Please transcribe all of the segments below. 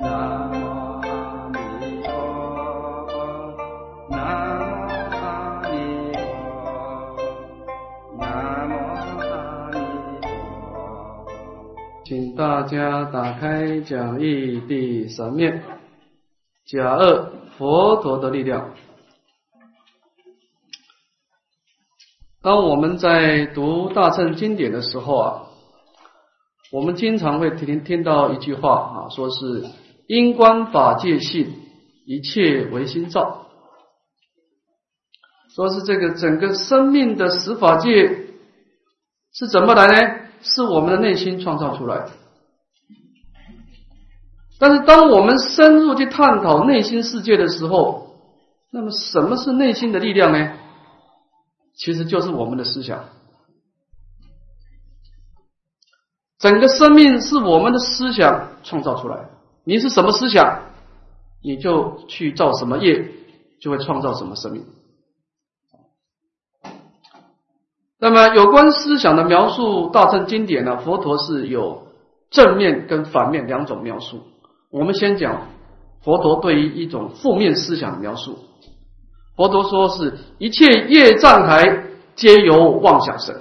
南无阿弥陀南无阿弥陀南无阿弥陀请大家打开讲义第三面，甲二佛陀的力量。当我们在读大乘经典的时候啊，我们经常会听听到一句话啊，说是因观法界性，一切唯心造。说是这个整个生命的十法界是怎么来呢？是我们的内心创造出来的。但是当我们深入去探讨内心世界的时候，那么什么是内心的力量呢？其实就是我们的思想，整个生命是我们的思想创造出来。你是什么思想，你就去造什么业，就会创造什么生命。那么有关思想的描述，大乘经典呢，佛陀是有正面跟反面两种描述。我们先讲佛陀对于一种负面思想的描述。佛陀说是一切业障海皆由妄想生。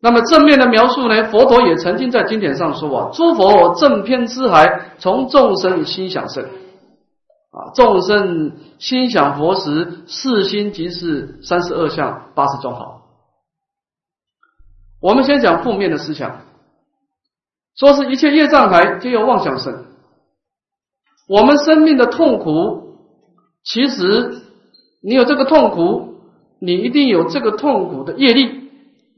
那么正面的描述呢？佛陀也曾经在经典上说啊，诸佛正偏之海从众生心想生啊，众生心想佛时，四心即是三十二相八十种好。我们先讲负面的思想，说是一切业障海皆由妄想生。我们生命的痛苦。其实，你有这个痛苦，你一定有这个痛苦的业力，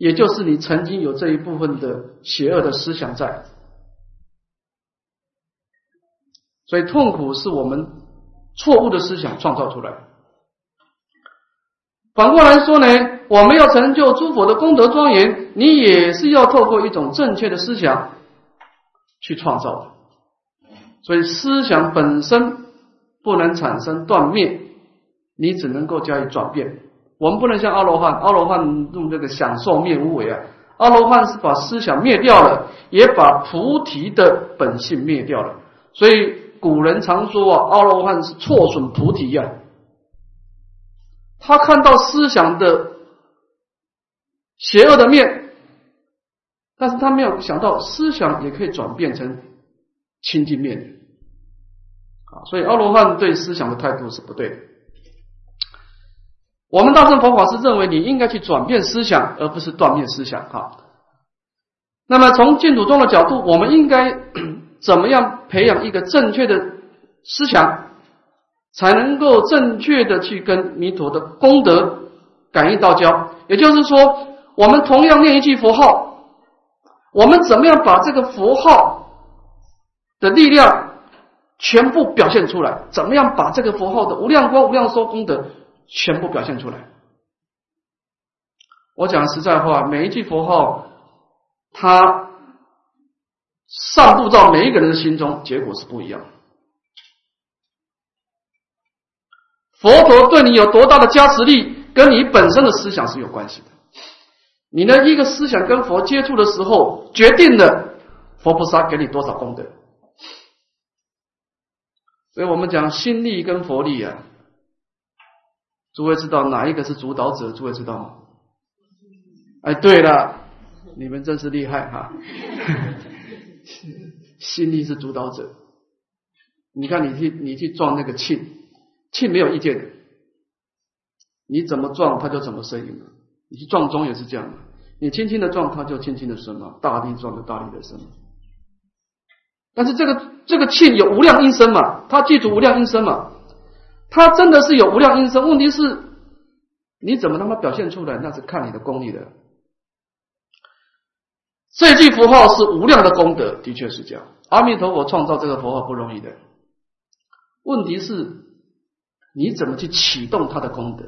也就是你曾经有这一部分的邪恶的思想在。所以，痛苦是我们错误的思想创造出来。反过来说呢，我们要成就诸佛的功德庄严，你也是要透过一种正确的思想去创造的。所以，思想本身。不能产生断灭，你只能够加以转变。我们不能像阿罗汉，阿罗汉用这个享受灭无为啊。阿罗汉是把思想灭掉了，也把菩提的本性灭掉了。所以古人常说啊，阿罗汉是错损菩提呀。他看到思想的邪恶的面，但是他没有想到思想也可以转变成清净面。啊，所以阿罗汉对思想的态度是不对的。我们大乘佛法是认为你应该去转变思想，而不是断灭思想。哈，那么从净土宗的角度，我们应该 怎么样培养一个正确的思想，才能够正确的去跟弥陀的功德感应道交？也就是说，我们同样念一句佛号，我们怎么样把这个佛号的力量？全部表现出来，怎么样把这个佛号的无量光、无量寿功德全部表现出来？我讲实在话，每一句佛号，它散布到每一个人的心中，结果是不一样。佛陀对你有多大的加持力，跟你本身的思想是有关系的。你的一个思想跟佛接触的时候，决定了佛菩萨给你多少功德。所以我们讲心力跟佛力啊，诸位知道哪一个是主导者？诸位知道吗？哎，对了，你们真是厉害哈！心力是主导者。你看，你去你去撞那个磬，磬没有意见的，你怎么撞它就怎么生音。你去撞钟也是这样的，你轻轻的撞它就轻轻的生嘛，大力撞就大力的生。但是这个这个磬有无量音声嘛？它记住无量音声嘛？他真的是有无量音声。问题是，你怎么他妈表现出来？那是看你的功力的。这句符号是无量的功德，的确是这样。阿弥陀佛创造这个佛号不容易的。问题是，你怎么去启动他的功德？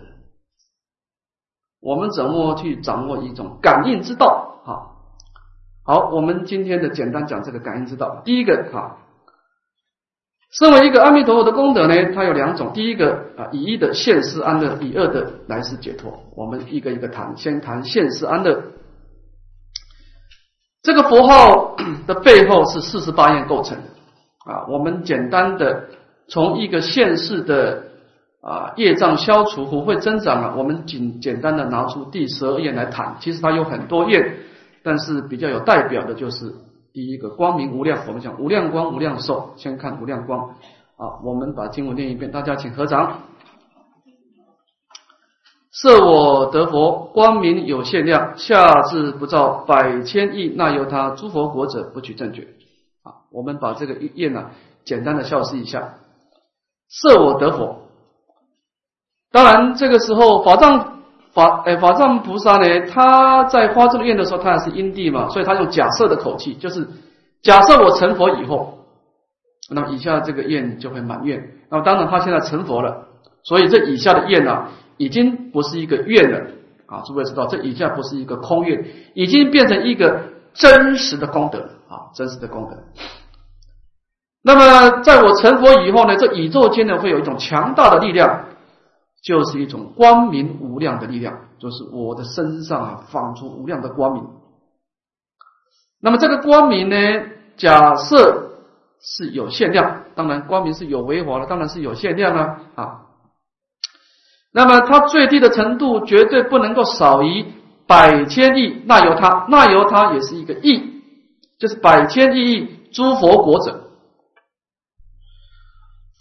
我们怎么去掌握一种感应之道？哈。好，我们今天的简单讲这个感应之道。第一个啊，身为一个阿弥陀佛的功德呢，它有两种。第一个啊，以一的现世安乐，以二的来世解脱。我们一个一个谈，先谈现世安乐。这个佛号的背后是四十八愿构成啊。我们简单的从一个现世的啊业障消除、福慧增长啊，我们简简单的拿出第十二愿来谈。其实它有很多愿，但是比较有代表的就是第一个光明无量。我们讲无量光、无量寿，先看无量光啊。我们把经文念一遍，大家请合掌。设我得佛，光明有限量，下至不造百千亿，那由他诸佛国者不取正觉。啊，我们把这个一页呢，简单的消释一下。设我得佛，当然这个时候法藏法哎法藏菩萨呢，他在发这个愿的时候，他还是因地嘛，所以他用假设的口气，就是假设我成佛以后，那么以下这个愿就会满愿。那么当然他现在成佛了，所以这以下的愿呢。已经不是一个愿了啊！诸位知道，这以下不是一个空愿，已经变成一个真实的功德啊！真实的功德。那么，在我成佛以后呢，这宇宙间呢会有一种强大的力量，就是一种光明无量的力量，就是我的身上啊放出无量的光明。那么这个光明呢，假设是有限量，当然光明是有为法了，当然是有限量啊啊。那么它最低的程度绝对不能够少于百千亿，那由他，那由他也是一个亿，就是百千亿亿诸佛国者，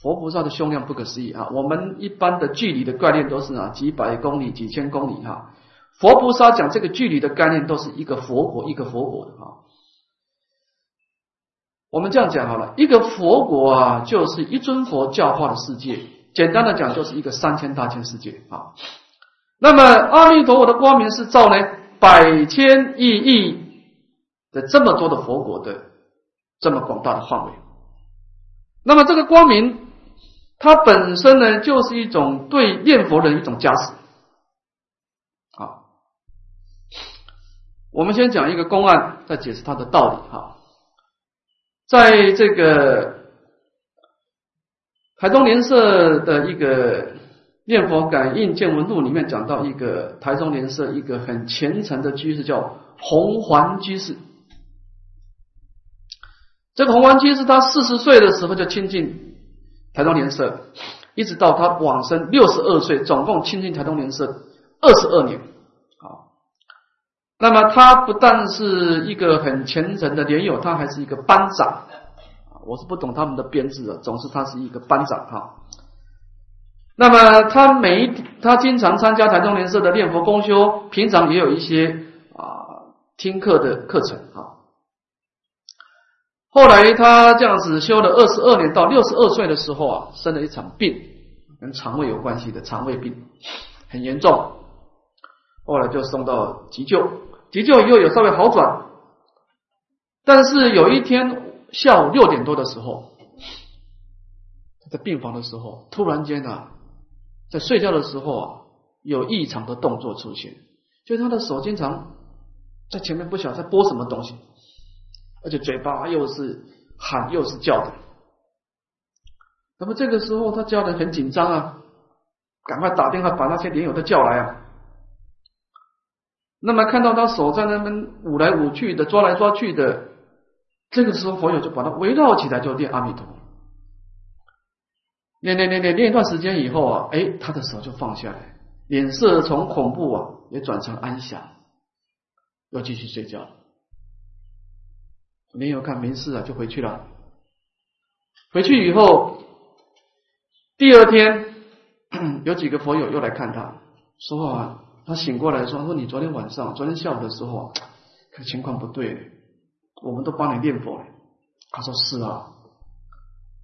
佛菩萨的胸量不可思议啊！我们一般的距离的概念都是啊几百公里、几千公里哈，佛菩萨讲这个距离的概念都是一个佛国一个佛国的啊。我们这样讲好了，一个佛国啊，就是一尊佛教化的世界。简单的讲，就是一个三千大千世界啊。那么阿弥陀佛的光明是照呢百千亿亿的这么多的佛国的这么广大的范围。那么这个光明，它本身呢就是一种对念佛人一种加持啊。我们先讲一个公案，再解释它的道理哈。在这个。台中莲社的一个念佛感应见闻录里面讲到一个台中莲社一个很虔诚的居士叫红环居士。这个红环居士他四十岁的时候就亲近台中莲社，一直到他往生六十二岁，总共亲近台中莲社二十二年。好，那么他不但是一个很虔诚的莲友，他还是一个班长。我是不懂他们的编制的，总之他是一个班长哈。那么他每一他经常参加台中联社的念佛公修，平常也有一些啊听课的课程哈。后来他这样子修了二十二年，到六十二岁的时候啊，生了一场病，跟肠胃有关系的肠胃病，很严重。后来就送到急救，急救以后有稍微好转，但是有一天。下午六点多的时候，在病房的时候，突然间啊，在睡觉的时候啊，有异常的动作出现，就他的手经常在前面不晓得在拨什么东西，而且嘴巴又是喊又是叫的。那么这个时候他叫的很紧张啊，赶快打电话把那些连友都叫来啊。那么看到他手在那边舞来舞去的，抓来抓去的。这个时候，佛友就把他围绕起来，就念阿弥陀。念念念念念一段时间以后啊，哎，他的手就放下来，脸色从恐怖啊也转成安详，又继续睡觉。没有看没事啊，就回去了。回去以后，第二天 有几个佛友又来看他，说啊，他醒过来说说你昨天晚上，昨天下午的时候，看情况不对。我们都帮你念佛了。他说是啊，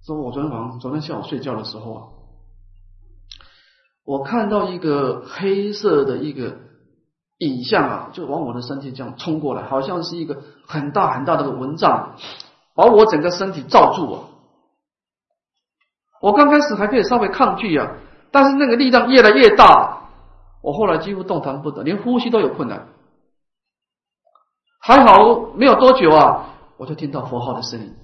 说我昨天晚上昨天下午睡觉的时候啊，我看到一个黑色的一个影像啊，就往我的身体这样冲过来，好像是一个很大很大的蚊帐，把我整个身体罩住啊。我刚开始还可以稍微抗拒啊，但是那个力量越来越大，我后来几乎动弹不得，连呼吸都有困难。还好没有多久啊，我就听到佛号的声音。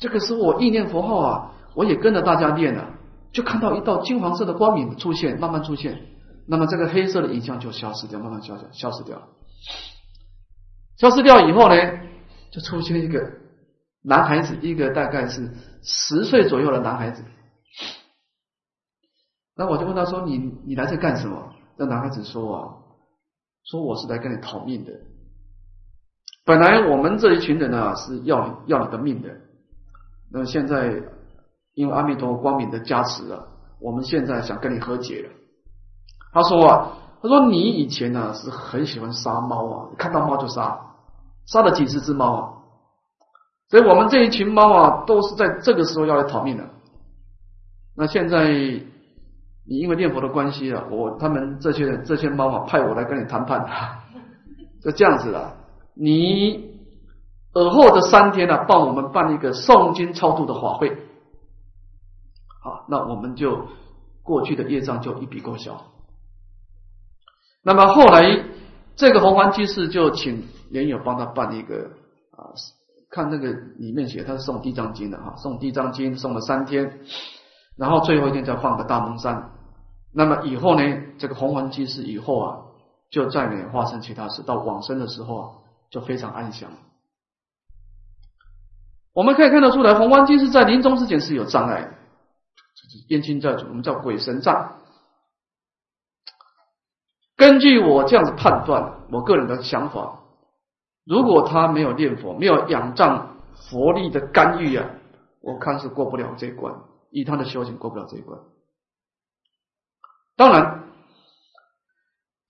这个时候我意念佛号啊，我也跟着大家念了，就看到一道金黄色的光明出现，慢慢出现。那么这个黑色的影像就消失掉，慢慢消消消失掉了。消失掉以后呢，就出现一个男孩子，一个大概是十岁左右的男孩子。那我就问他说：“你你来这干什么？”那男孩子说：“啊，说我是来跟你讨命的。本来我们这一群人呢是要要你的命的，那么现在因为阿弥陀佛光明的加持了，我们现在想跟你和解了。”他说：“啊，他说你以前呢是很喜欢杀猫啊，看到猫就杀，杀了几十只猫啊，所以我们这一群猫啊都是在这个时候要来讨命的。那现在。”你因为念佛的关系啊，我他们这些这些猫啊，派我来跟你谈判，就这样子了。你尔后的三天呢，帮我们办一个诵经超度的法会，好，那我们就过去的业障就一笔勾销。那么后来这个红环居士就请莲友帮他办一个啊，看那个里面写他是送地藏经的哈，送地藏经送了三天，然后最后一天再放个大蒙山。那么以后呢？这个红环居士以后啊，就再没发生其他事。到往生的时候啊，就非常安详。我们可以看得出来，红环居士在临终之前是有障碍的，冤亲债主，我们叫鬼神障。根据我这样子判断，我个人的想法，如果他没有念佛，没有仰仗佛力的干预啊，我看是过不了这一关。以他的修行，过不了这一关。当然，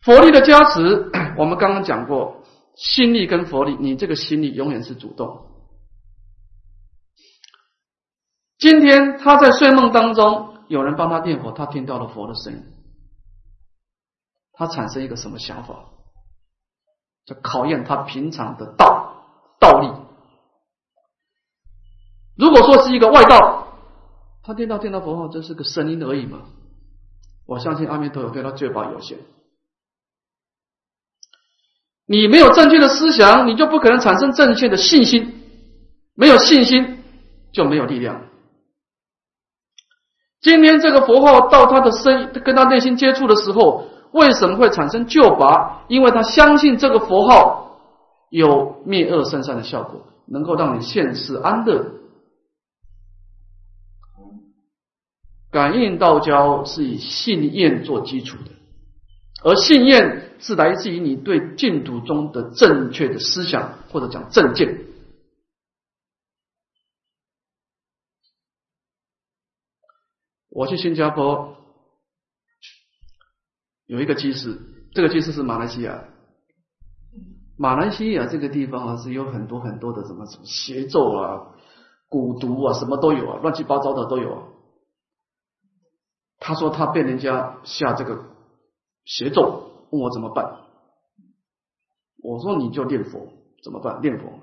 佛力的加持，我们刚刚讲过，心力跟佛力，你这个心力永远是主动。今天他在睡梦当中，有人帮他念佛，他听到了佛的声音，他产生一个什么想法？就考验他平常的道道力。如果说是一个外道，他听到听到佛号，这是个声音而已嘛。我相信阿弥陀佛对他罪报有限。你没有正确的思想，你就不可能产生正确的信心。没有信心，就没有力量。今天这个佛号到他的身，跟他内心接触的时候，为什么会产生救拔？因为他相信这个佛号有灭恶生善的效果，能够让你现世安乐。感应道交是以信念做基础的，而信念是来自于你对净土中的正确的思想，或者讲正见。我去新加坡有一个居士，这个居士是马来西亚，马来西亚这个地方啊是有很多很多的什么什么邪咒啊、蛊毒啊，什么都有啊，乱七八糟的都有。啊。他说他被人家下这个邪咒，问我怎么办？我说你就念佛，怎么办？念佛。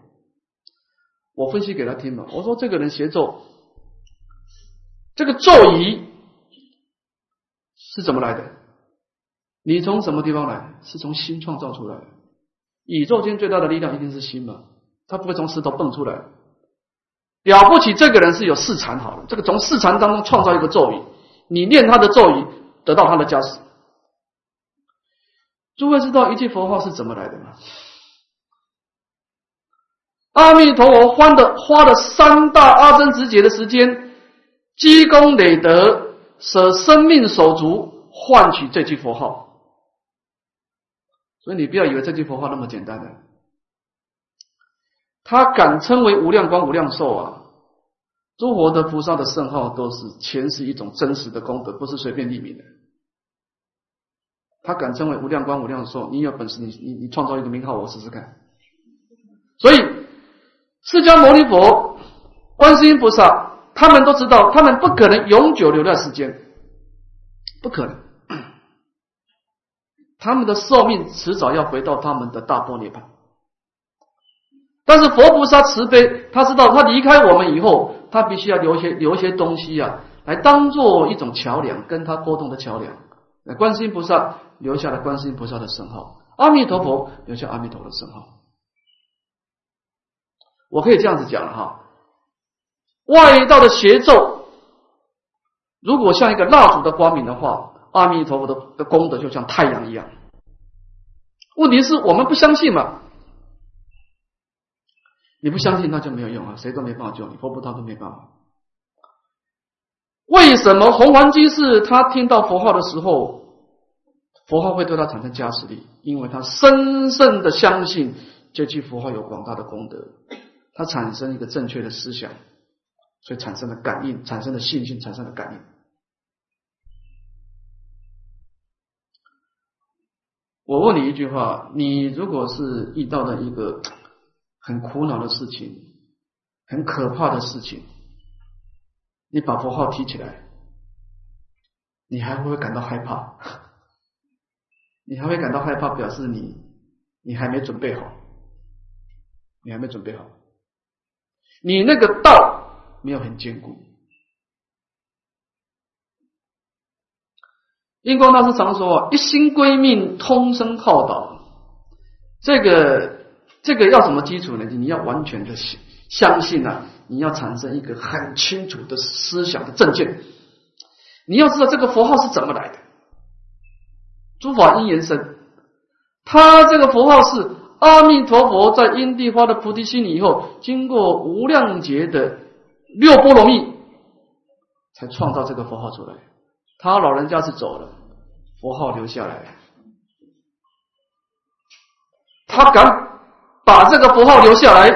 我分析给他听嘛。我说这个人邪咒，这个咒语是怎么来的？你从什么地方来？是从心创造出来的。宇宙间最大的力量一定是心嘛，它不会从石头蹦出来。了不起，这个人是有四禅好了，这个从四禅当中创造一个咒语。你念他的咒语，得到他的加持。诸位知道一句佛号是怎么来的吗？阿弥陀佛花的花了三大阿僧祇劫的时间，积功累德，舍生命手足，换取这句佛号。所以你不要以为这句佛号那么简单的，他敢称为无量光、无量寿啊！诸佛的菩萨的圣号都是前世一种真实的功德，不是随便立名的。他敢称为无量光无量寿，你有本事，你你你创造一个名号，我试试看。所以，释迦牟尼佛、观世音菩萨，他们都知道，他们不可能永久留在世间，不可能。他们的寿命迟早要回到他们的大波涅盘。但是佛菩萨慈悲，他知道他离开我们以后。他必须要留些留些东西啊，来当做一种桥梁，跟他沟通的桥梁。那观世音菩萨留下了观世音菩萨的圣号，阿弥陀佛留下阿弥陀的圣号。我可以这样子讲了哈，外道的邪咒，如果像一个蜡烛的光明的话，阿弥陀佛的的功德就像太阳一样。问题是我们不相信嘛？你不相信那就没有用啊，谁都没办法救你，佛菩萨都没办法。为什么红黄居士他听到佛号的时候，佛号会对他产生加持力？因为他深深的相信这句佛号有广大的功德，他产生一个正确的思想，所以产生了感应，产生了信心，产生了感应。我问你一句话：你如果是遇到了一个很苦恼的事情，很可怕的事情，你把佛号提起来，你还会不会感到害怕？你还会感到害怕，表示你你还没准备好，你还没准备好，你那个道没有很坚固。印光大师常说，一心归命，通身好道。这个这个要什么基础呢？你要完全的相相信啊，你要产生一个很清楚的思想的正见。你要知道这个佛号是怎么来的，诸法因缘生。他这个佛号是阿弥陀佛在因地发的菩提心以后，经过无量劫的六波罗蜜，才创造这个佛号出来。他老人家是走了，佛号留下来。他敢把这个佛号留下来，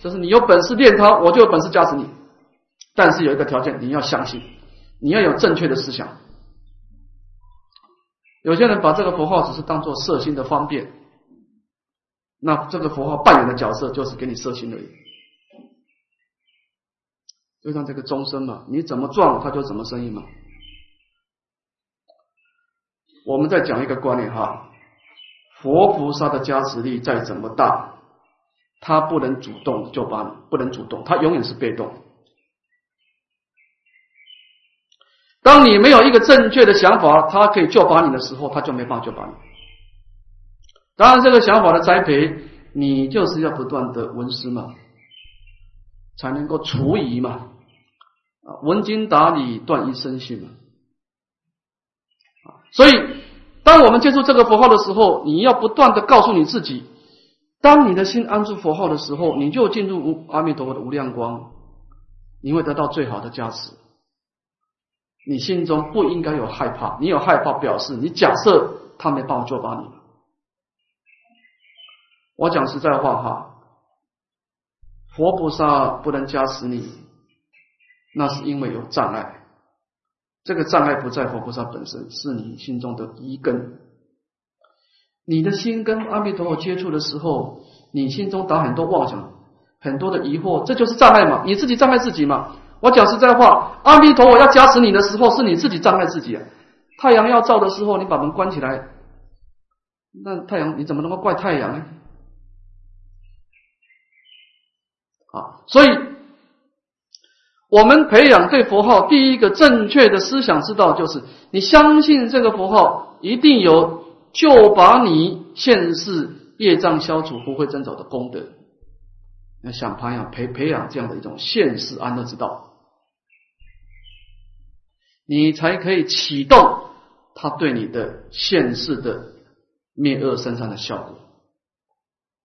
就是你有本事练它，我就有本事加持你。但是有一个条件，你要相信，你要有正确的思想。有些人把这个佛号只是当做摄心的方便，那这个佛号扮演的角色就是给你摄心而已。就像这个钟声嘛，你怎么撞它就怎么声音嘛。我们再讲一个观念哈，佛菩萨的加持力再怎么大，他不能主动就把你，不能主动，他永远是被动。当你没有一个正确的想法，他可以救拔你的时候，他就没办法救拔你。当然，这个想法的栽培，你就是要不断的闻思嘛，才能够除疑嘛，啊，闻经达理，断疑生信嘛。所以，当我们接触这个佛号的时候，你要不断的告诉你自己：，当你的心安住佛号的时候，你就进入无阿弥陀佛的无量光，你会得到最好的加持。你心中不应该有害怕，你有害怕，表示你假设他没办法救拔你。我讲实在话哈，佛菩萨不能加持你，那是因为有障碍。这个障碍不在佛菩萨本身，是你心中的一根。你的心跟阿弥陀佛接触的时候，你心中打很多妄想，很多的疑惑，这就是障碍嘛？你自己障碍自己嘛？我讲实在话，阿弥陀佛要加持你的时候，是你自己障碍自己啊。太阳要照的时候，你把门关起来，那太阳你怎么能够怪太阳呢？啊，所以。我们培养对佛号第一个正确的思想之道，就是你相信这个佛号一定有就把你现世业障消除、不会增长的功德。要想培养培培养这样的一种现世安乐之道，你才可以启动他对你的现世的灭恶生善的效果。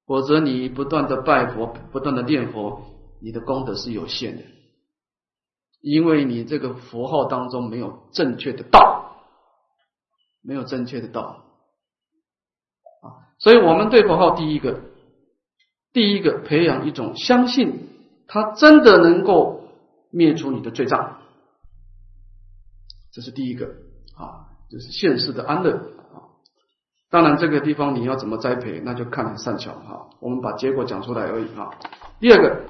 否则，你不断的拜佛、不断的念佛，你的功德是有限的。因为你这个符号当中没有正确的道，没有正确的道啊，所以我们对佛号第一个，第一个培养一种相信，它真的能够灭除你的罪障，这是第一个啊，就是现世的安乐啊。当然这个地方你要怎么栽培，那就看你善巧哈。我们把结果讲出来而已啊。第二个，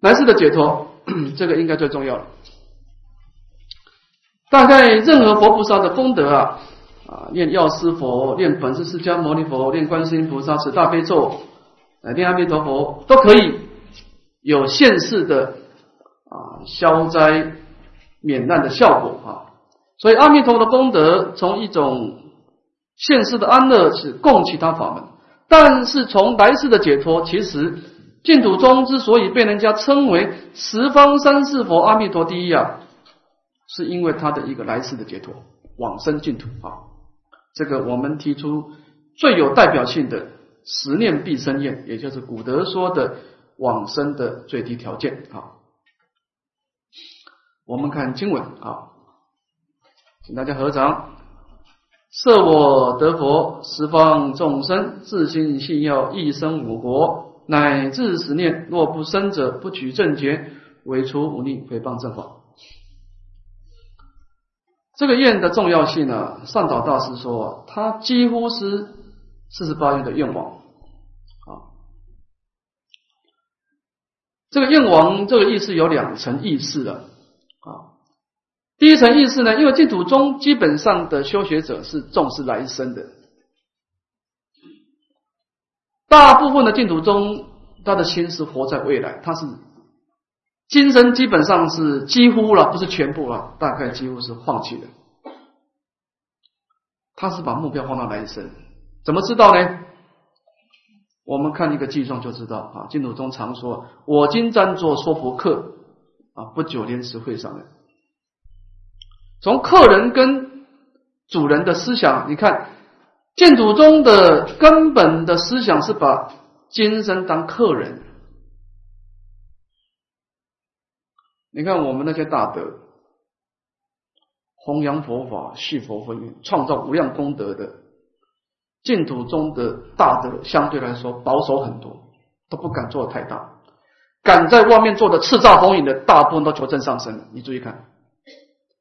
来世的解脱。这个应该最重要了。大概任何佛菩萨的功德啊，啊，念药师佛、念本师释迦牟尼佛、念观世音菩萨、持大悲咒、念阿弥陀佛，都可以有现世的啊消灾免难的效果啊。所以阿弥陀佛的功德，从一种现世的安乐是供其他法门，但是从来世的解脱，其实。净土宗之所以被人家称为十方三世佛阿弥陀第一啊，是因为他的一个来世的解脱往生净土啊。这个我们提出最有代表性的十念必生厌，也就是古德说的往生的最低条件啊。我们看经文啊，请大家合掌。设我得佛，十方众生自心信要，一生我国，乃至十念，若不生者，不取正觉，为除忤逆，诽谤正法。这个愿的重要性呢，上导大师说，他几乎是四十八愿的愿望啊。这个愿王这个意思有两层意思的啊。第一层意思呢，因为净土宗基本上的修学者是重视来生的，大部分的净土宗他的心是活在未来，他是今生基本上是几乎了，不是全部了，大概几乎是放弃的。他是把目标放到来生，怎么知道呢？我们看一个记状就知道啊。净土宗常说：“我今暂作说佛客啊，不久莲池会上的。”从客人跟主人的思想，你看净土宗的根本的思想是把今生当客人。你看我们那些大德，弘扬佛法、续佛佛运、创造无量功德的净土中的大德，相对来说保守很多，都不敢做的太大。敢在外面做的叱咤风云的，大部分都求证上升。你注意看。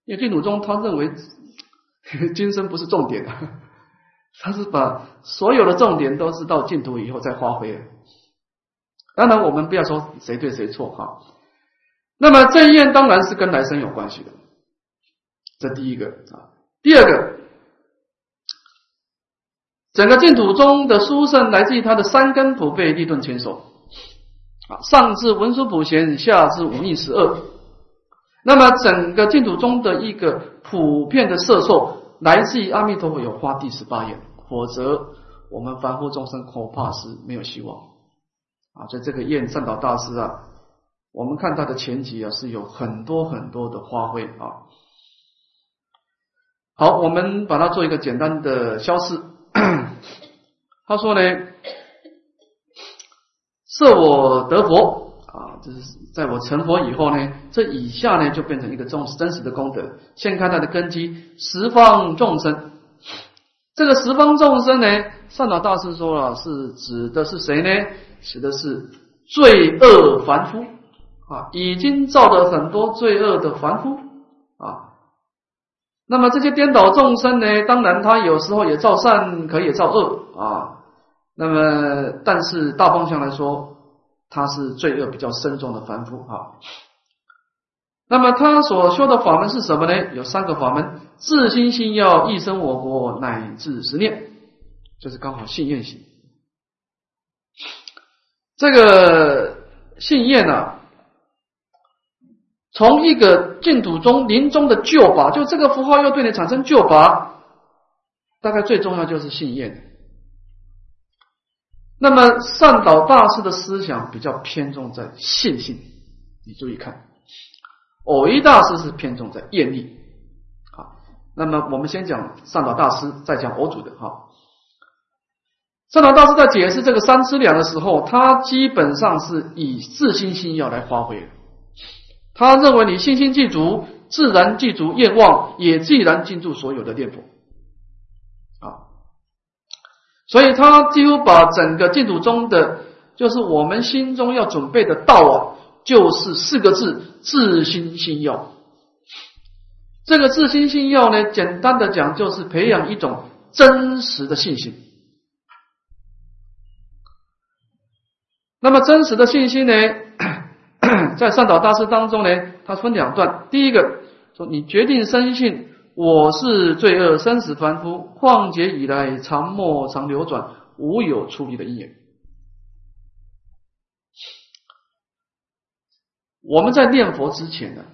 因为净土宗他认为今生不是重点啊，他是把所有的重点都是到净土以后再发挥。当然，我们不要说谁对谁错哈。那么正业当然是跟来生有关系的，这第一个啊。第二个，整个净土中的殊胜来自于他的三根普被立顿千手啊，上至文殊普贤，下至五逆十二。那么，整个净土中的一个普遍的色受，来自于阿弥陀佛有发第十八愿，否则我们凡夫众生恐怕是没有希望啊。所以这个愿善导大师啊，我们看他的前集啊，是有很多很多的发挥啊。好，我们把它做一个简单的消释。他说呢，设我得佛。就，是在我成佛以后呢，这以下呢就变成一个真真实的功德。先看它的根基，十方众生。这个十方众生呢，善导大师说了，是指的是谁呢？指的是罪恶凡夫啊，已经造了很多罪恶的凡夫啊。那么这些颠倒众生呢，当然他有时候也造善，可以造恶啊。那么，但是大方向来说。他是罪恶比较深重的凡夫啊，那么他所修的法门是什么呢？有三个法门：自心信要一生我国，乃至十念，就是刚好信愿行。这个信愿呢，从一个净土中临终的救法，就这个符号要对你产生救法，大概最重要就是信愿。那么善导大师的思想比较偏重在信心，你注意看，偶一大师是偏重在业力啊。那么我们先讲善导大师，再讲偶主的哈。善导大师在解释这个三资粮的时候，他基本上是以自信心要来发挥的。他认为你信心具足，自然具足愿望，也自然进驻所有的念佛。所以他几乎把整个净土中的，就是我们心中要准备的道啊，就是四个字：自心心要。这个自心心要呢，简单的讲，就是培养一种真实的信心。那么真实的信心呢，在善导大师当中呢，他分两段。第一个说，你决定深信。我是罪恶生死凡夫，况劫以来常莫常流转，无有出离的因缘。我们在念佛之前呢，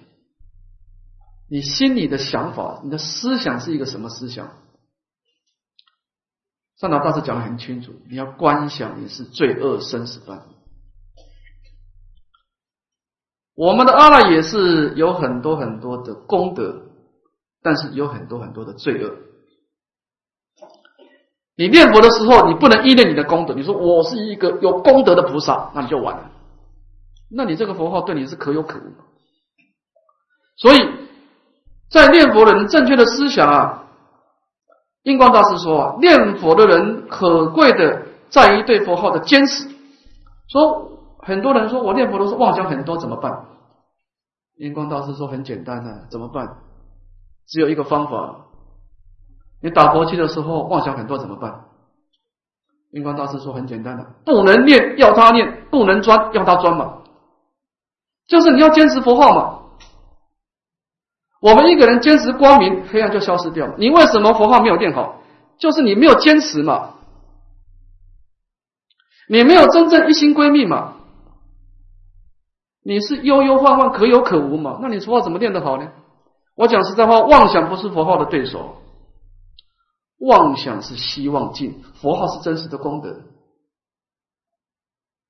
你心里的想法，你的思想是一个什么思想？上导大师讲的很清楚，你要观想你是罪恶生死凡夫。我们的阿赖也是有很多很多的功德。但是有很多很多的罪恶，你念佛的时候，你不能依恋你的功德。你说我是一个有功德的菩萨，那你就完了。那你这个佛号对你是可有可无。所以在念佛人正确的思想啊，印光大师说啊，念佛的人可贵的在于对佛号的坚持。说很多人说我念佛都是妄想很多，怎么办？印光大师说很简单的，怎么办？只有一个方法。你打佛七的时候妄想很多怎么办？印光大师说很简单的，不能念要他念，不能钻要他钻嘛，就是你要坚持佛号嘛。我们一个人坚持光明，黑暗就消失掉了。你为什么佛号没有念好？就是你没有坚持嘛，你没有真正一心归命嘛，你是悠悠晃晃可有可无嘛？那你佛号怎么念得好呢？我讲实在话，妄想不是佛号的对手。妄想是希望尽，佛号是真实的功德。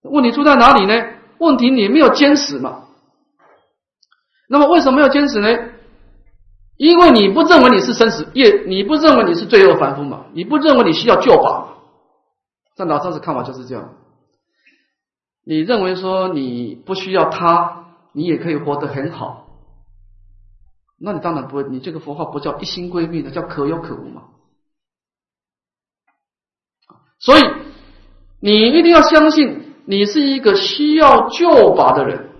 问题出在哪里呢？问题你没有坚持嘛？那么为什么没有坚持呢？因为你不认为你是生死业，你不认为你是罪恶凡夫嘛？你不认为你需要救拔？在老上师看法就是这样。你认为说你不需要他，你也可以活得很好，那你当然不会。你这个佛号不叫一心归命的，叫可有可无嘛？所以，你一定要相信，你是一个需要救拔的人，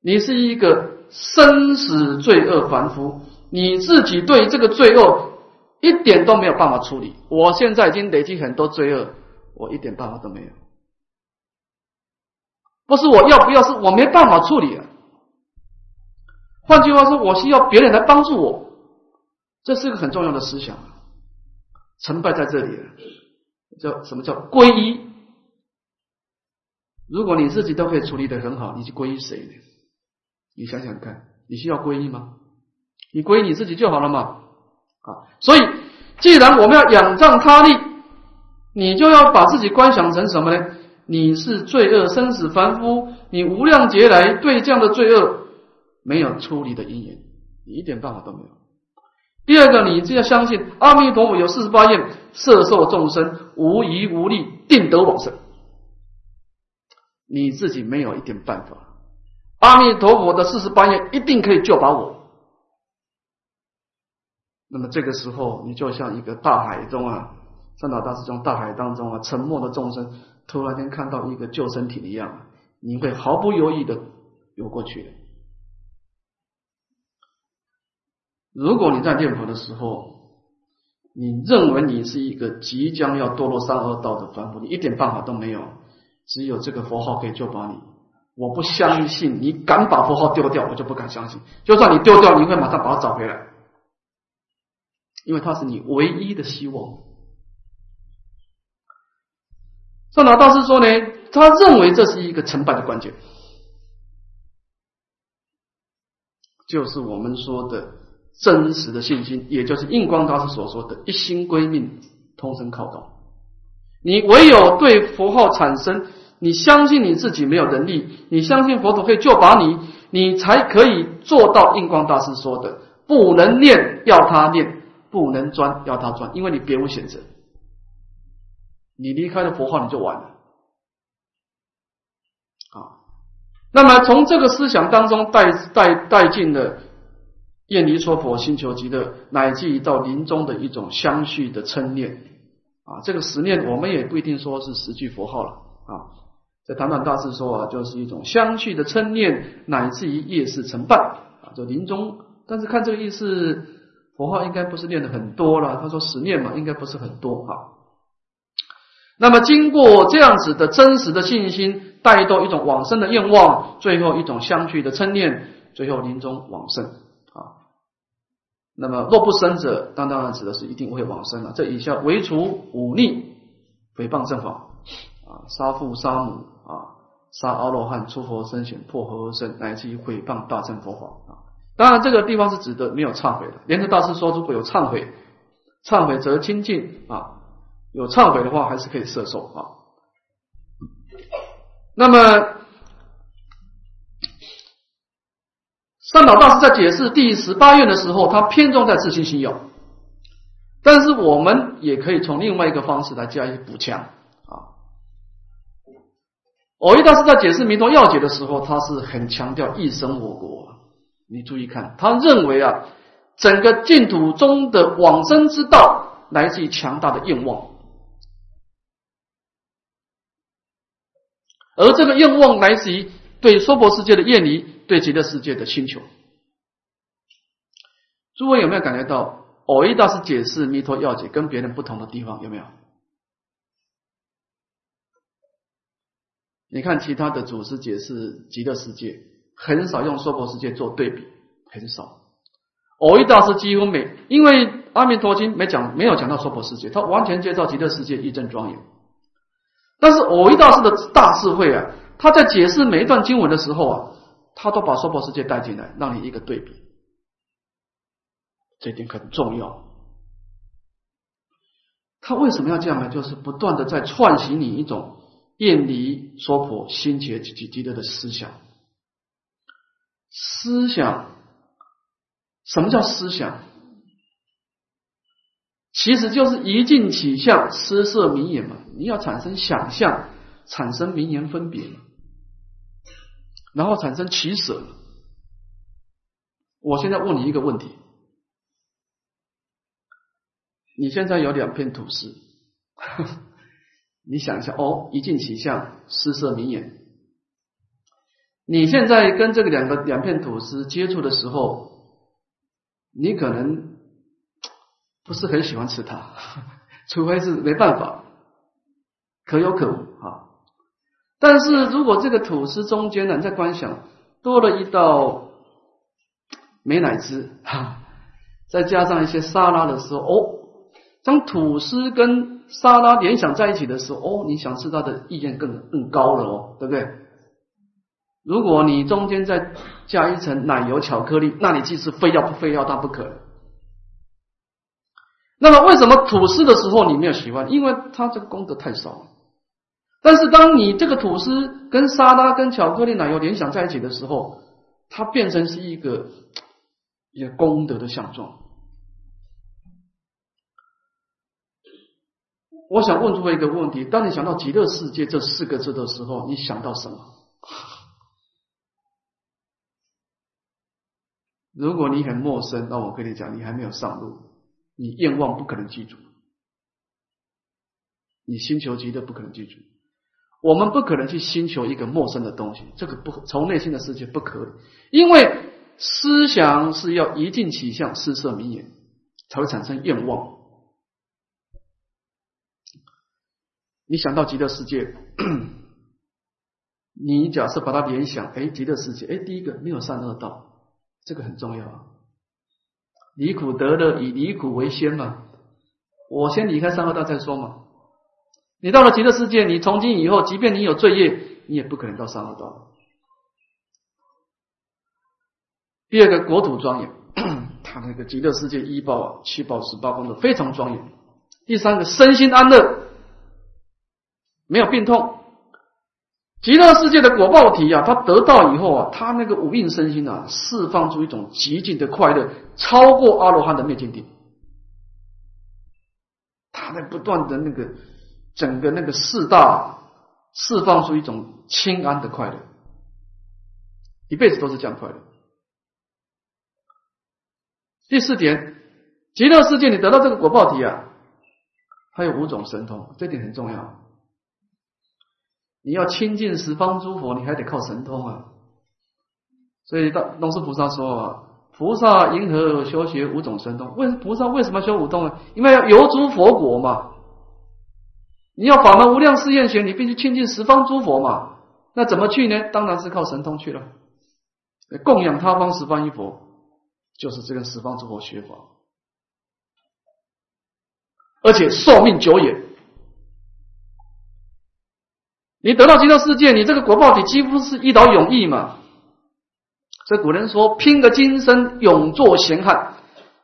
你是一个生死罪恶凡夫，你自己对这个罪恶一点都没有办法处理。我现在已经累积很多罪恶，我一点办法都没有。不是我要不要，是我没办法处理。换句话说，我需要别人来帮助我，这是一个很重要的思想。成败在这里，叫什么叫皈依？如果你自己都可以处理的很好，你去皈依谁呢？你想想看，你需要皈依吗？你皈依你自己就好了嘛。啊，所以既然我们要仰仗他力，你就要把自己观想成什么呢？你是罪恶生死凡夫，你无量劫来对这样的罪恶没有处理的因缘，你一点办法都没有。第二个，你就要相信阿弥陀佛有四十八愿，摄受众生无疑无力，定得往生。你自己没有一点办法，阿弥陀佛的四十八愿一定可以救把我。那么这个时候，你就像一个大海中啊，三岛大师中大海当中啊，沉默的众生突然间看到一个救生艇一样，你会毫不犹豫的游过去。如果你在念佛的时候，你认为你是一个即将要堕落三恶道的凡夫，你一点办法都没有，只有这个佛号可以救拔你。我不相信你敢把佛号丢掉，我就不敢相信。就算你丢掉，你会马上把它找回来，因为它是你唯一的希望。上老大师说呢，他认为这是一个成败的关键，就是我们说的。真实的信心，也就是印光大师所说的“一心归命，通身靠道”。你唯有对佛号产生，你相信你自己没有能力，你相信佛陀可以救拔你，你才可以做到印光大师说的：“不能念要他念，不能钻要他钻，因为你别无选择。你离开了佛号，你就完了。”啊，那么从这个思想当中带带带进了。厌离说佛心求极乐，乃至于到临终的一种相续的称念啊，这个十念我们也不一定说是十句佛号了啊。在唐唐大师说啊，就是一种相续的称念，乃至于夜视成伴啊，就临终。但是看这个意思，佛号应该不是念的很多了。他说十念嘛，应该不是很多哈。那么经过这样子的真实的信心，带动一种往生的愿望，最后一种相续的称念，最后临终往生。那么若不生者，当当然指的是一定会往生了。这以下唯除忤逆、诽谤正法啊，杀父杀母啊，杀阿罗汉、出佛身显、破和身，乃至于诽谤大乘佛法啊。当然这个地方是指的没有忏悔的。莲池大师说，如果有忏悔，忏悔则清净啊，有忏悔的话还是可以摄受啊。那么。三岛大师在解释第十八愿的时候，他偏重在自信心要。但是我们也可以从另外一个方式来加以补强啊。偶一大师在解释弥陀要解的时候，他是很强调一生我国。你注意看，他认为啊，整个净土中的往生之道来自于强大的愿望，而这个愿望来自于对娑婆世界的厌离，对极乐世界的星求。诸位有没有感觉到，偶一大师解释弥陀要解跟别人不同的地方？有没有？你看其他的祖师解释极乐世界，很少用娑婆世界做对比，很少。偶一大师几乎没，因为阿弥陀经没讲，没有讲到娑婆世界，他完全介绍极乐世界一真庄严。但是偶一大师的大智慧啊，他在解释每一段经文的时候啊，他都把娑婆世界带进来，让你一个对比。这点很重要。他为什么要这样呢？就是不断的在唤醒你一种厌离娑婆、心结极极乐的思想。思想，什么叫思想？其实就是一境起相，诗色名言嘛。你要产生想象，产生名言分别嘛，然后产生取舍。我现在问你一个问题。你现在有两片土司，你想一下哦，一境起相，诗色名言。你现在跟这个两个两片土司接触的时候，你可能不是很喜欢吃它，除非是没办法，可有可无。但是如果这个吐司中间呢，在观想多了一道美乃滋，哈，再加上一些沙拉的时候，哦。当吐司跟沙拉联想在一起的时候，哦，你想吃它的意愿更更高了哦，对不对？如果你中间再加一层奶油巧克力，那你即使非要不非要它不可。那么为什么吐司的时候你没有喜欢？因为它这个功德太少了。但是当你这个吐司跟沙拉跟巧克力奶油联想在一起的时候，它变成是一个 一个功德的象状。我想问诸位一个问题：当你想到极乐世界这四个字的时候，你想到什么？如果你很陌生，那我跟你讲，你还没有上路，你愿望不可能记住，你星球极乐不可能记住。我们不可能去星球一个陌生的东西，这个不从内心的世界不可以，因为思想是要一境起相，四色名言，才会产生愿望。你想到极乐世界，你假设把它联想，哎，极乐世界，哎，第一个没有善恶道，这个很重要啊。离苦得乐，以离苦为先嘛。我先离开善恶道再说嘛。你到了极乐世界，你从今以后，即便你有罪业，你也不可能到三恶道。第二个国土庄严，他那个极乐世界一报七报十八功德非常庄严。第三个身心安乐。没有病痛，极乐世界的果报体啊，他得到以后啊，他那个五蕴身心啊，释放出一种极尽的快乐，超过阿罗汉的灭尽定。他在不断的那个整个那个四大释放出一种清安的快乐，一辈子都是这样快乐。第四点，极乐世界你得到这个果报体啊，它有五种神通，这点很重要。你要亲近十方诸佛，你还得靠神通啊。所以大龙树菩萨说啊，菩萨因何修学五种神通？为菩萨为什么修五通呢？因为要游诸佛国嘛。你要法门无量誓愿学，你必须亲近十方诸佛嘛。那怎么去呢？当然是靠神通去了。供养他方十方一佛，就是这个十方诸佛学法，而且寿命久远。你得到极乐世界，你这个果报体几乎是一劳永逸嘛。所以古人说，拼个今生永做闲汉。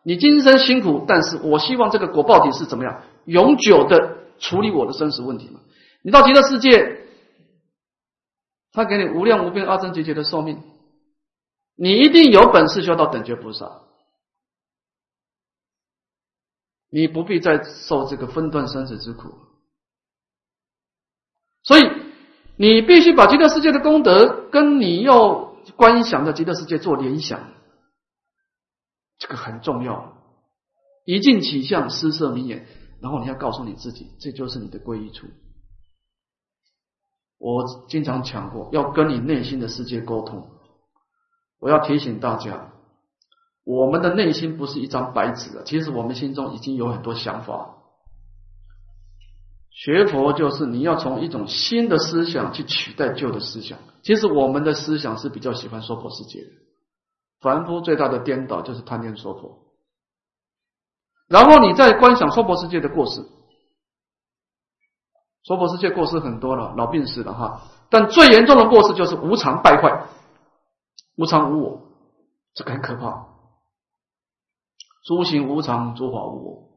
你今生辛苦，但是我希望这个果报体是怎么样，永久的处理我的生死问题嘛。你到极乐世界，他给你无量无边阿僧劫劫的寿命，你一定有本事修到等觉菩萨。你不必再受这个分段生死之苦。所以，你必须把极乐世界的功德跟你要观想的极乐世界做联想，这个很重要。一境起相，失色明眼，然后你要告诉你自己，这就是你的归依处。我经常讲过，要跟你内心的世界沟通。我要提醒大家，我们的内心不是一张白纸啊，其实我们心中已经有很多想法。学佛就是你要从一种新的思想去取代旧的思想。其实我们的思想是比较喜欢娑婆世界的，凡夫最大的颠倒就是贪恋娑婆。然后你再观想娑婆世界的过失，娑婆世界过失很多了，老病死了哈。但最严重的过失就是无常败坏。无常无我，这个很可怕。诸行无常，诸法无我。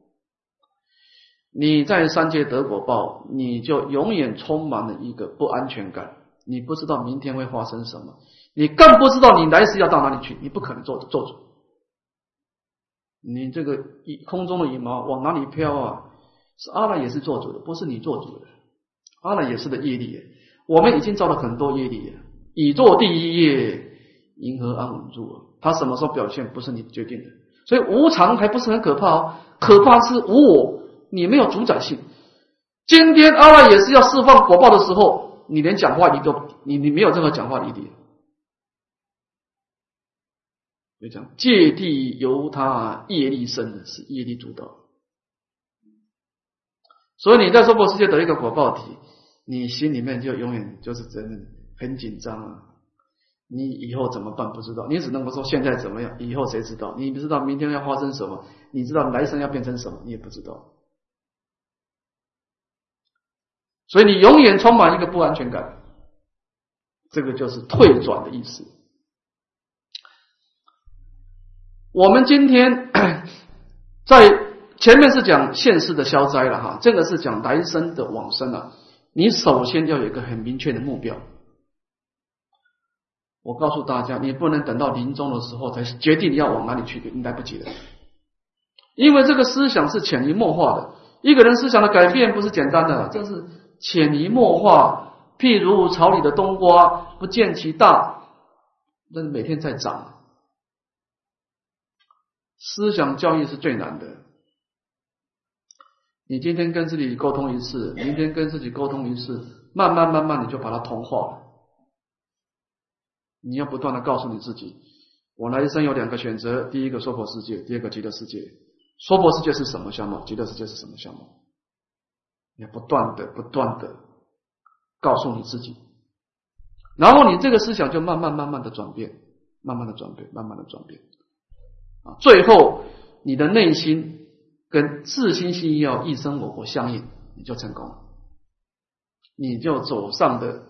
你在三界得果报，你就永远充满了一个不安全感。你不知道明天会发生什么，你更不知道你来世要到哪里去。你不可能做做主。你这个羽空中的羽毛往哪里飘啊？是阿赖也是做主的，不是你做主的。阿赖也是的业力，我们已经造了很多业力，以作第一业。银河安稳住？他什么时候表现不是你决定的，所以无常还不是很可怕哦，可怕是无我，你没有主宰性。今天阿赖也是要释放果报的时候，你连讲话你都你你没有任何讲话的余地。就讲芥蒂由他业力生的是业力主导，所以你在娑婆世界得一个果报体，你心里面就永远就是真的很紧张啊。你以后怎么办？不知道，你只能够说现在怎么样，以后谁知道？你不知道明天要发生什么，你知道来生要变成什么，你也不知道。所以你永远充满一个不安全感，这个就是退转的意思。我们今天 在前面是讲现世的消灾了哈，这个是讲来生的往生了。你首先要有一个很明确的目标。我告诉大家，你不能等到临终的时候才决定要往哪里去，你来不及的。因为这个思想是潜移默化的，一个人思想的改变不是简单的，这是潜移默化。譬如草里的冬瓜，不见其大，那每天在长。思想教育是最难的。你今天跟自己沟通一次，明天跟自己沟通一次，慢慢慢慢你就把它同化了。你要不断的告诉你自己，我来一生有两个选择：第一个娑婆世界，第二个极乐世界。娑婆世界是什么相貌？极乐世界是什么相貌？你要不断的、不断的告诉你自己，然后你这个思想就慢慢、慢慢的转变，慢慢的转变，慢慢的转变啊！最后，你的内心跟自心心要一生我国相应，你就成功了，你就走上的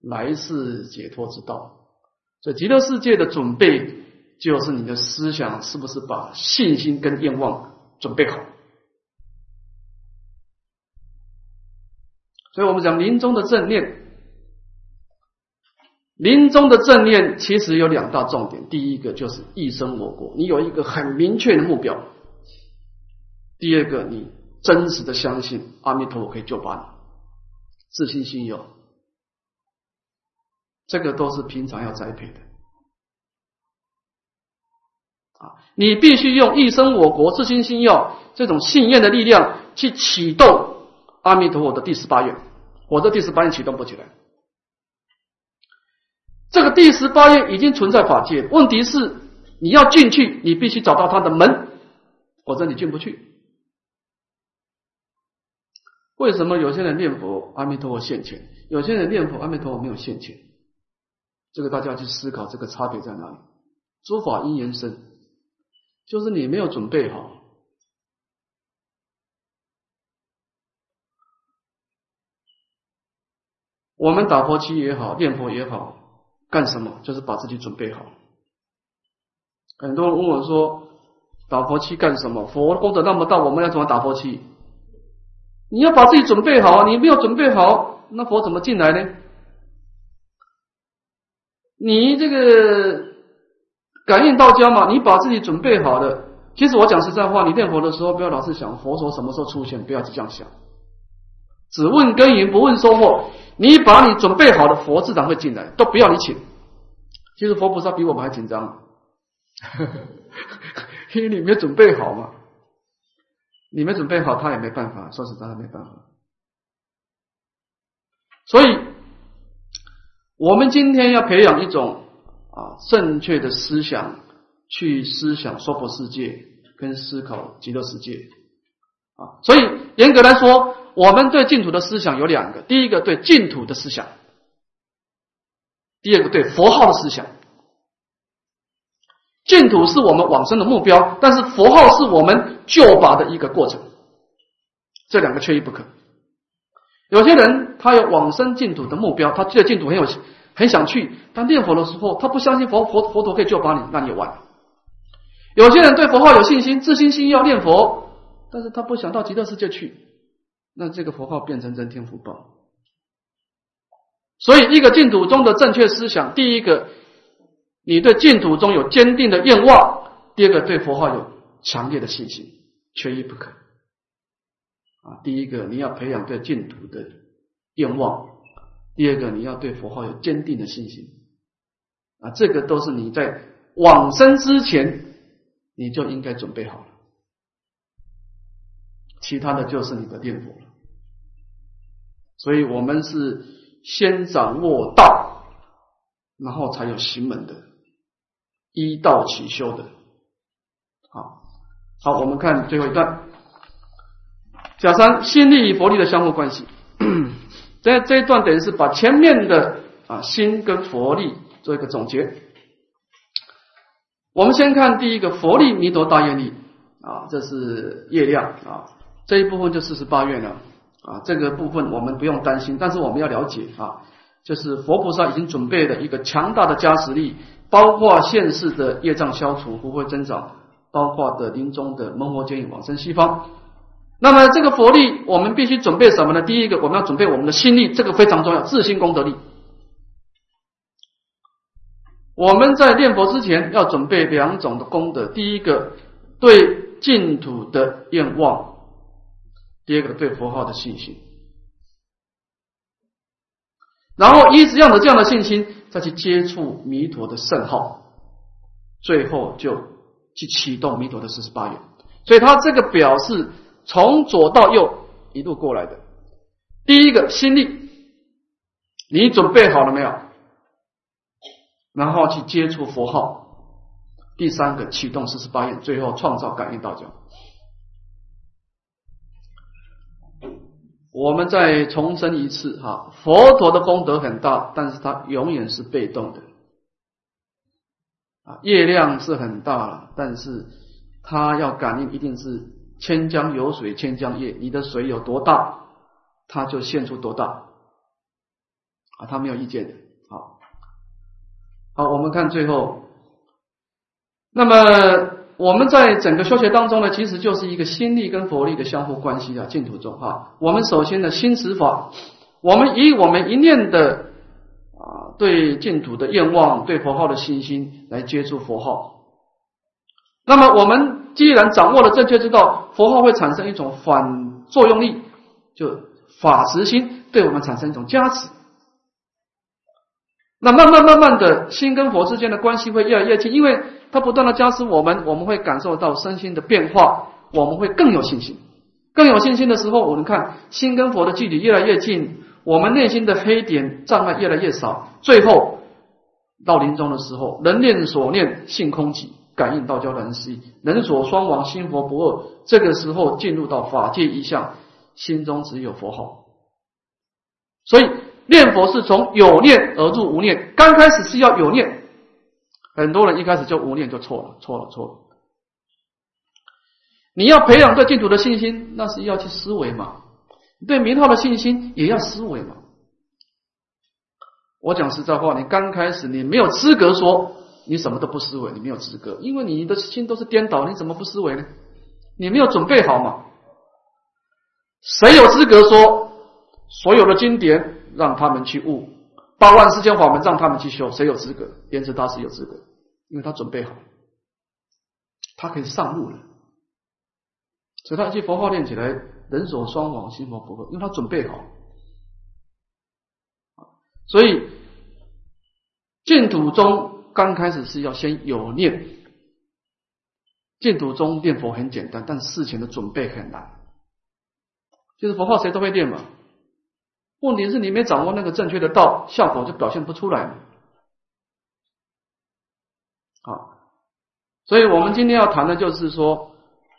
来世解脱之道。所以极乐世界的准备，就是你的思想是不是把信心跟愿望准备好。所以我们讲临终的正念，临终的正念其实有两大重点：第一个就是一生我国，你有一个很明确的目标；第二个，你真实的相信阿弥陀佛可以救拔你，自信心有。这个都是平常要栽培的啊！你必须用一生我国自信心要这种信念的力量去启动阿弥陀佛的第十八愿，否则第十八愿启动不起来。这个第十八愿已经存在法界，问题是你要进去，你必须找到它的门，否则你进不去。为什么有些人念佛阿弥陀佛现前，有些人念佛阿弥陀佛没有现前？这个大家去思考，这个差别在哪里？诸法因缘生，就是你没有准备好。我们打佛七也好，念佛也好，干什么？就是把自己准备好。很多人问我说：“打佛七干什么？佛功德那么大，我们要怎么打佛七？”你要把自己准备好，你没有准备好，那佛怎么进来呢？你这个感应道家嘛，你把自己准备好的，其实我讲实在话，你念佛的时候，不要老是想佛陀什么时候出现，不要去这样想，只问耕耘不问收获。你把你准备好的佛自然会进来，都不要你请。其实佛菩萨比我们还紧张，因为你没准备好嘛。你没准备好，他也没办法。说实在，他没办法。所以，我们今天要培养一种啊正确的思想，去思想娑婆世界，跟思考极乐世界啊。所以，严格来说，我们对净土的思想有两个：第一个对净土的思想，第二个对佛号的思想。净土是我们往生的目标，但是佛号是我们救拔的一个过程，这两个缺一不可。有些人他有往生净土的目标，他对净土很有很想去，但念佛的时候他不相信佛佛佛陀可以救拔你，那你完了。有些人对佛号有信心，自信心要念佛，但是他不想到极乐世界去，那这个佛号变成人天福报。所以，一个净土中的正确思想，第一个。你对净土中有坚定的愿望，第二个对佛号有强烈的信心，缺一不可。啊，第一个你要培养对净土的愿望，第二个你要对佛号有坚定的信心。啊，这个都是你在往生之前你就应该准备好了，其他的就是你的念佛了。所以我们是先掌握道，然后才有行门的。依道起修的，好，好，我们看最后一段。假三心力与佛力的相互关系，在这一段等于是把前面的啊心跟佛力做一个总结。我们先看第一个佛力弥陀大愿力啊，这是业量啊，这一部分就四十八愿了啊，这个部分我们不用担心，但是我们要了解啊，就是佛菩萨已经准备了一个强大的加持力。包括现世的业障消除不会增长，包括的临终的蒙佛接引往生西方。那么这个佛力，我们必须准备什么呢？第一个，我们要准备我们的心力，这个非常重要，自心功德力。我们在念佛之前要准备两种的功德，第一个对净土的愿望，第二个对佛号的信心。然后依这样的这样的信心。再去接触弥陀的圣号，最后就去启动弥陀的四十八愿。所以他这个表是从左到右一路过来的。第一个心力，你准备好了没有？然后去接触佛号。第三个启动四十八愿，最后创造感应道教。我们再重申一次哈，佛陀的功德很大，但是他永远是被动的啊，业量是很大了，但是他要感应一定是千江有水千江月，你的水有多大，他就现出多大啊，他没有意见的。好，好，我们看最后，那么。我们在整个修学当中呢，其实就是一个心力跟佛力的相互关系啊。净土中哈，我们首先呢心持法，我们以我们一念的啊对净土的愿望，对佛号的信心来接触佛号。那么我们既然掌握了正确之道，佛号会产生一种反作用力，就法实心对我们产生一种加持。那慢慢慢慢的心跟佛之间的关系会越来越近，因为它不断的加持我们，我们会感受到身心的变化，我们会更有信心。更有信心的时候，我们看心跟佛的距离越来越近，我们内心的黑点障碍越来越少，最后到临终的时候，人念所念性空寂，感应道交人息，人所双亡心佛不二。这个时候进入到法界一相，心中只有佛号，所以。念佛是从有念而入无念，刚开始是要有念，很多人一开始就无念就错了，错了，错了。你要培养对净土的信心，那是要去思维嘛；对名号的信心也要思维嘛。我讲实在话，你刚开始你没有资格说你什么都不思维，你没有资格，因为你的心都是颠倒，你怎么不思维呢？你没有准备好嘛？谁有资格说所有的经典？让他们去悟八万四千法门，让他们去修，谁有资格？莲池大师有资格，因为他准备好，他可以上路了。所以他一句佛号念起来，人所双往，心佛不合，因为他准备好。所以净土中刚开始是要先有念，净土中念佛很简单，但事情的准备很难。就是佛号谁都会念嘛，问题是你没掌握那个正确的道，效果就表现不出来。好，所以我们今天要谈的就是说，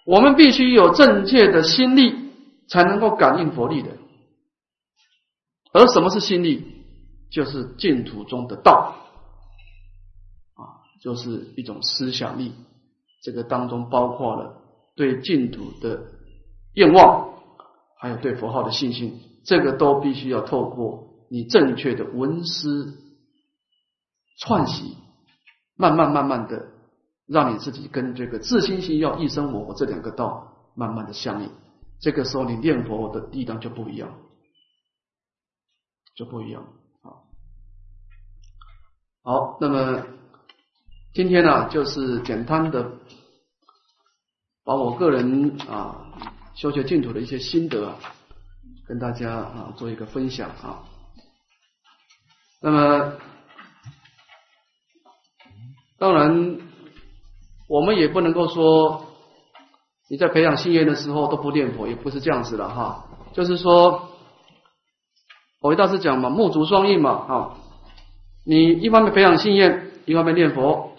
我们必须有正确的心力，才能够感应佛力的。而什么是心力？就是净土中的道啊，就是一种思想力。这个当中包括了对净土的愿望，还有对佛号的信心，这个都必须要透过你正确的闻思串习。慢慢慢慢的，让你自己跟这个自心心要一生我我这两个道慢慢的相应，这个时候你念佛的力量就不一样，就不一样啊。好，那么今天呢，就是简单的把我个人啊修学净土的一些心得啊跟大家啊做一个分享啊。那么。当然，我们也不能够说你在培养信愿的时候都不念佛，也不是这样子的哈。就是说，我一大师讲嘛，目足双印嘛啊。你一方面培养信愿，一方面念佛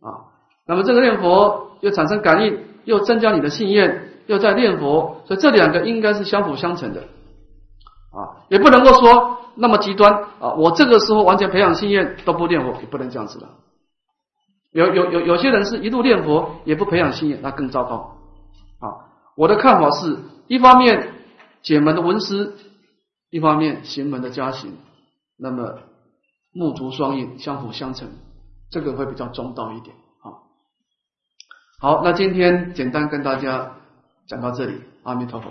啊。那么这个念佛又产生感应，又增加你的信愿，又在念佛，所以这两个应该是相辅相成的啊。也不能够说那么极端啊。我这个时候完全培养信愿都不念佛，也不能这样子的。有有有有些人是一路念佛也不培养心眼，那更糟糕啊！我的看法是一方面解门的文思，一方面行门的加行，那么目足双印相辅相成，这个会比较中道一点啊。好，那今天简单跟大家讲到这里，阿弥陀佛。